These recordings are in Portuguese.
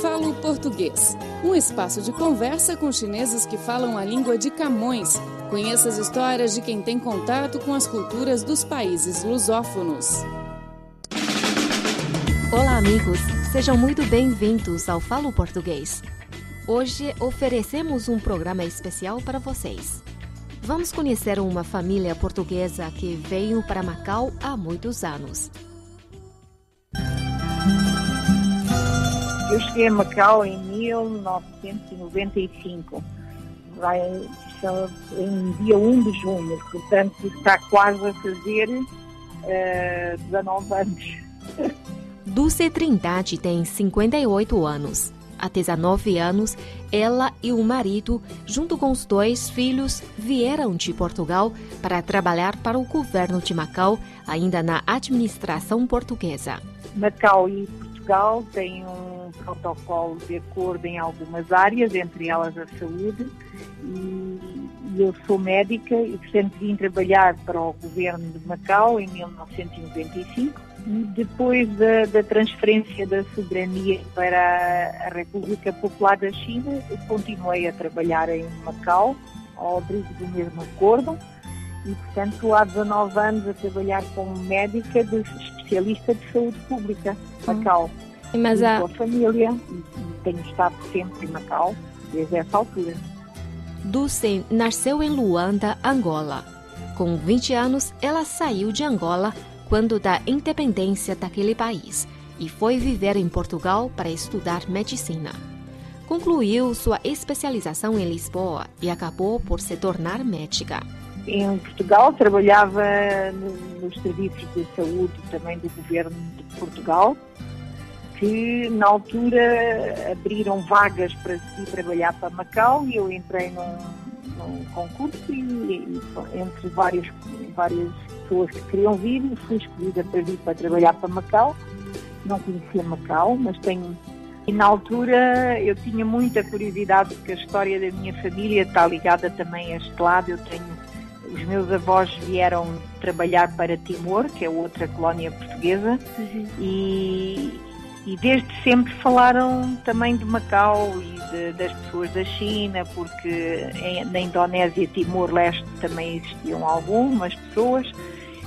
Falo Português, um espaço de conversa com chineses que falam a língua de Camões. Conheça as histórias de quem tem contato com as culturas dos países lusófonos. Olá, amigos. Sejam muito bem-vindos ao Falo Português. Hoje oferecemos um programa especial para vocês. Vamos conhecer uma família portuguesa que veio para Macau há muitos anos. Eu cheguei a Macau em 1995, vai, em dia 1 de junho, portanto está quase a fazer uh, 19 anos. Dulce Trindade tem 58 anos. Há 19 anos, ela e o marido, junto com os dois filhos, vieram de Portugal para trabalhar para o governo de Macau, ainda na administração portuguesa. Macau e Portugal têm um protocolo de acordo em algumas áreas, entre elas a saúde, e eu sou médica e, portanto, vim trabalhar para o governo de Macau em 1995. Depois da, da transferência da soberania para a República Popular da China, continuei a trabalhar em Macau, ao abrigo do mesmo acordo, e, portanto, há 19 anos a trabalhar como médica de especialista de saúde pública, Macau. Mas a... Com a família, e tenho estado sempre em Macau desde essa altura. Dulce nasceu em Luanda, Angola. Com 20 anos, ela saiu de Angola quando da independência daquele país e foi viver em Portugal para estudar medicina. Concluiu sua especialização em Lisboa e acabou por se tornar médica. Em Portugal trabalhava nos serviços de saúde também do governo de Portugal, que na altura abriram vagas para ir trabalhar para Macau e eu entrei num, num concurso e, e, entre várias, várias pessoas que queriam vir, fui escolhida para vir para trabalhar para Macau. Não conhecia Macau, mas tenho. E na altura eu tinha muita curiosidade porque a história da minha família está ligada também a este lado. Eu tenho os meus avós vieram trabalhar para Timor, que é outra colónia portuguesa, uhum. e, e desde sempre falaram também de Macau e de, das pessoas da China, porque em, na Indonésia e Timor-Leste também existiam algumas pessoas,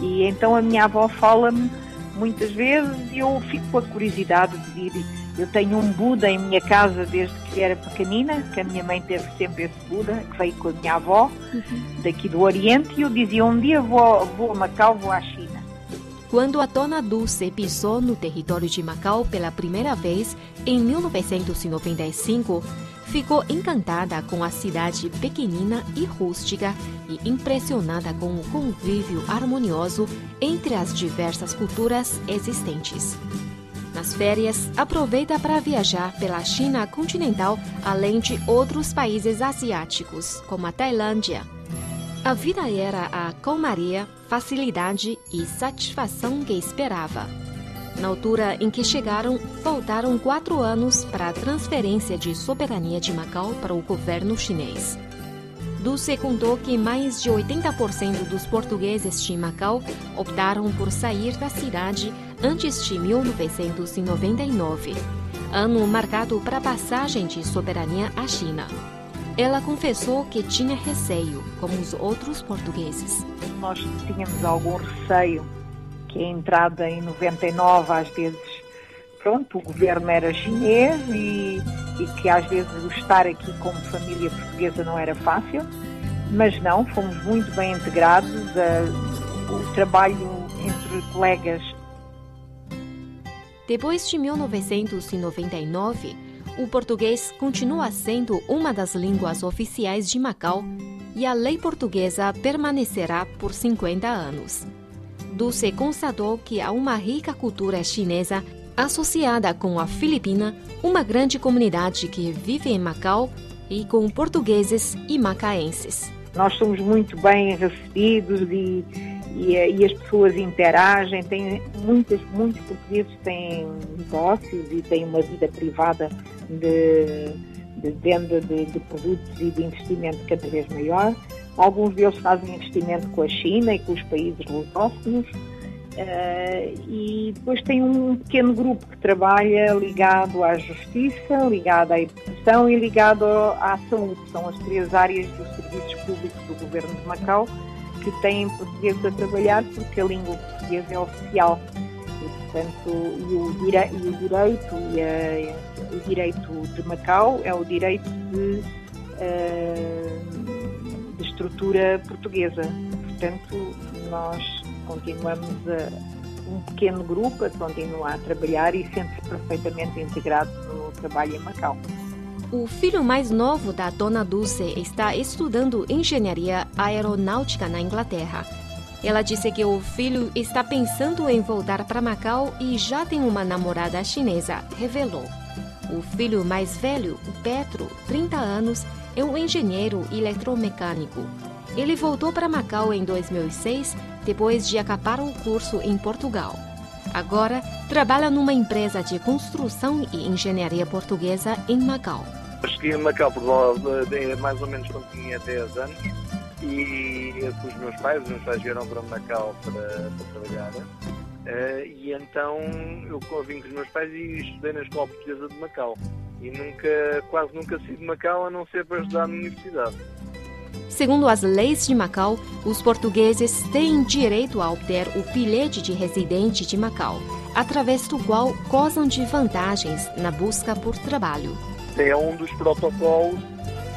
e então a minha avó fala-me muitas vezes e eu fico com a curiosidade de ir. Eu tenho um Buda em minha casa desde que era pequenina, que a minha mãe teve sempre esse Buda, que veio com a minha avó, uhum. daqui do Oriente, e eu dizia, um dia vou, vou a Macau, vou à China. Quando a Dona Dulce pisou no território de Macau pela primeira vez, em 1995, ficou encantada com a cidade pequenina e rústica e impressionada com o convívio harmonioso entre as diversas culturas existentes. Nas férias, aproveita para viajar pela China continental, além de outros países asiáticos, como a Tailândia, a vida era a calmaria, facilidade e satisfação que esperava. Na altura em que chegaram, faltaram quatro anos para a transferência de soberania de Macau para o governo chinês. Dulce contou que mais de 80% dos portugueses de Macau optaram por sair da cidade antes de 1999, ano marcado para a passagem de soberania à China. Ela confessou que tinha receio, como os outros portugueses. Nós tínhamos algum receio que a entrada em 99 às vezes, pronto, o governo era chinês e, e que às vezes o estar aqui como família portuguesa não era fácil, mas não, fomos muito bem integrados, o trabalho entre colegas. Depois de 1999, o português continua sendo uma das línguas oficiais de Macau e a lei portuguesa permanecerá por 50 anos. Dulce constatou que há uma rica cultura chinesa associada com a Filipina, uma grande comunidade que vive em Macau e com portugueses e macaenses. Nós somos muito bem recebidos e, e, e, as pessoas interagem. Tem muitas, muitos portugueses têm negócios e têm uma vida privada de, de venda de, de, produtos e de investimento cada vez maior. Alguns deles fazem investimento com a China e com os países lusófonos Uh, e depois tem um pequeno grupo que trabalha ligado à justiça, ligado à educação e ligado à saúde. São as três áreas dos serviços públicos do governo de Macau que têm português a trabalhar porque a língua portuguesa é oficial. E, portanto, e o, dire e o direito e a, o direito de Macau é o direito de, uh, de estrutura portuguesa. Portanto, nós continuamos a, um pequeno grupo a continuar a trabalhar e sente-se perfeitamente integrado no trabalho em Macau. O filho mais novo da Dona Dulce está estudando engenharia aeronáutica na Inglaterra. Ela disse que o filho está pensando em voltar para Macau e já tem uma namorada chinesa, revelou. O filho mais velho, Petro, 30 anos, é um engenheiro eletromecânico. Ele voltou para Macau em 2006 depois de acabar o curso em Portugal. Agora trabalha numa empresa de construção e engenharia portuguesa em Macau. Cheguei em Macau por mais ou menos quando tinha 10 anos e os meus pais, os meus pais vieram para Macau para, para trabalhar. Uh, e então eu vim com os meus pais e estudei na Escola Portuguesa de Macau. E nunca, quase nunca saí de Macau a não ser para estudar na universidade. Segundo as leis de Macau, os portugueses têm direito a obter o bilhete de residente de Macau, através do qual gozam de vantagens na busca por trabalho. É um dos protocolos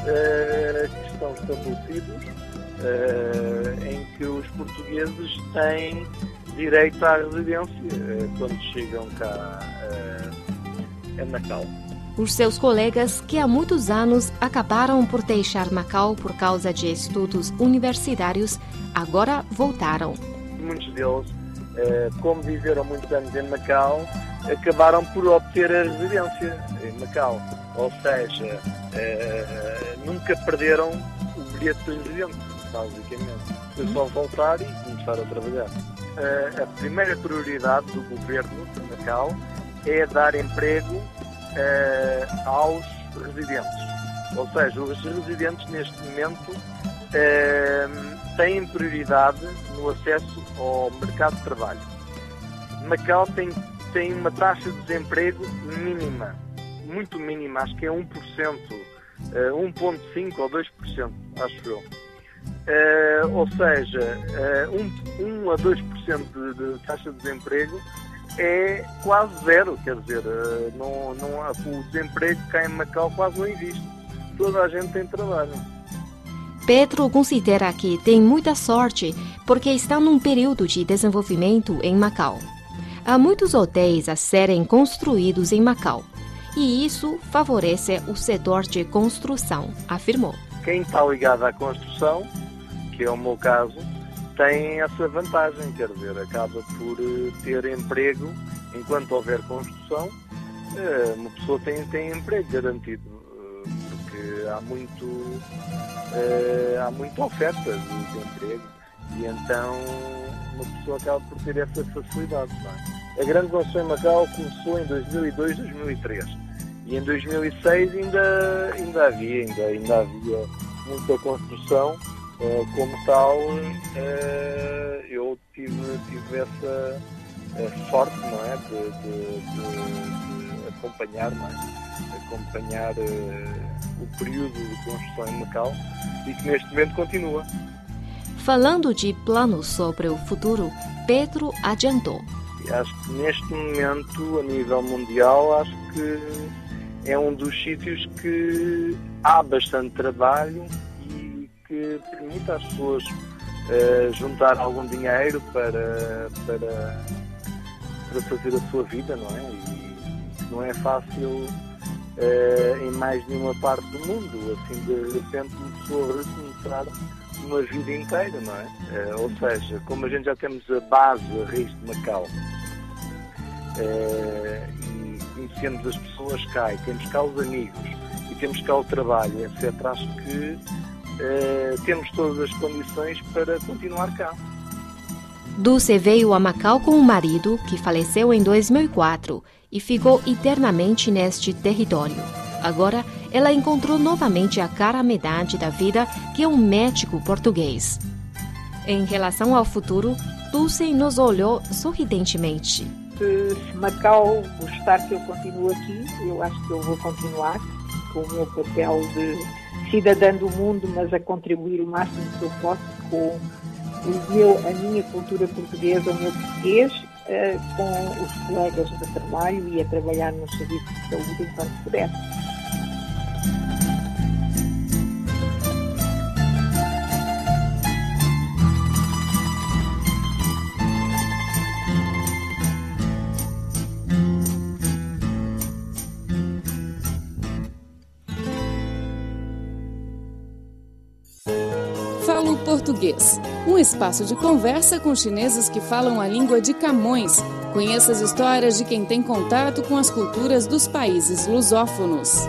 eh, que estão estabelecidos eh, em que os portugueses têm direito à residência eh, quando chegam cá a Macau. Os seus colegas, que há muitos anos acabaram por deixar Macau por causa de estudos universitários, agora voltaram. Muitos deles, eh, como viveram muitos anos em Macau, acabaram por obter a residência em Macau. Ou seja, eh, nunca perderam bilhete de residência, basicamente. Foi só voltar e começar a trabalhar. Eh, a primeira prioridade do governo de Macau é dar emprego eh, aos residentes. Ou seja, os residentes neste momento eh, têm prioridade no acesso ao mercado de trabalho. Macau tem, tem uma taxa de desemprego mínima, muito mínima, acho que é 1%, eh, 1,5% ou 2%, acho eu. Uh, ou seja, uh, 1, 1 a 2% de, de taxa de desemprego é quase zero, quer dizer, eh, não, não o desemprego cá em Macau quase não existe. Toda a gente tem trabalho. Pedro considera que tem muita sorte porque está num período de desenvolvimento em Macau. Há muitos hotéis a serem construídos em Macau e isso favorece o setor de construção, afirmou. Quem está ligado à construção, que é o meu caso, tem essa vantagem, quer dizer, acaba por eh, ter emprego enquanto houver construção, eh, uma pessoa tem, tem emprego garantido, eh, porque há muito há muita oferta de, emprego e então uma pessoa acaba por ter essa facilidade. É? A grande construção em Macau começou em 2002, 2003 e em 2006 ainda, ainda havia, ainda, ainda havia muita construção Uh, como tal, uh, eu tive, tive essa uh, sorte, não é? De, de, de, de acompanhar, não é? Acompanhar o período de construção em Macau e que neste momento continua. Falando de planos sobre o futuro, Pedro adiantou. Acho que neste momento, a nível mundial, acho que é um dos sítios que há bastante trabalho que permita às pessoas uh, juntar algum dinheiro para, para, para fazer a sua vida, não é? E não é fácil uh, em mais nenhuma parte do mundo, assim de repente uma pessoa recomeçar uma vida inteira, não é? Uh, ou seja, como a gente já temos a base, a raiz de Macau, e conhecemos as pessoas cá, e temos cá os amigos, e temos cá o trabalho, etc., acho que eh, temos todas as condições para continuar cá. Dulce veio a Macau com o marido, que faleceu em 2004, e ficou eternamente neste território. Agora, ela encontrou novamente a cara metade da vida, que é um médico português. Em relação ao futuro, Dulce nos olhou sorridentemente. Se Macau gostar que eu continue aqui, eu acho que eu vou continuar com o meu papel de cidadã do mundo, mas a contribuir o máximo que eu posso com o meu, a minha cultura portuguesa, o meu português, uh, com os colegas de trabalho e a trabalhar no serviço de saúde enquanto puder. Português, um espaço de conversa com chineses que falam a língua de Camões. Conheça as histórias de quem tem contato com as culturas dos países lusófonos.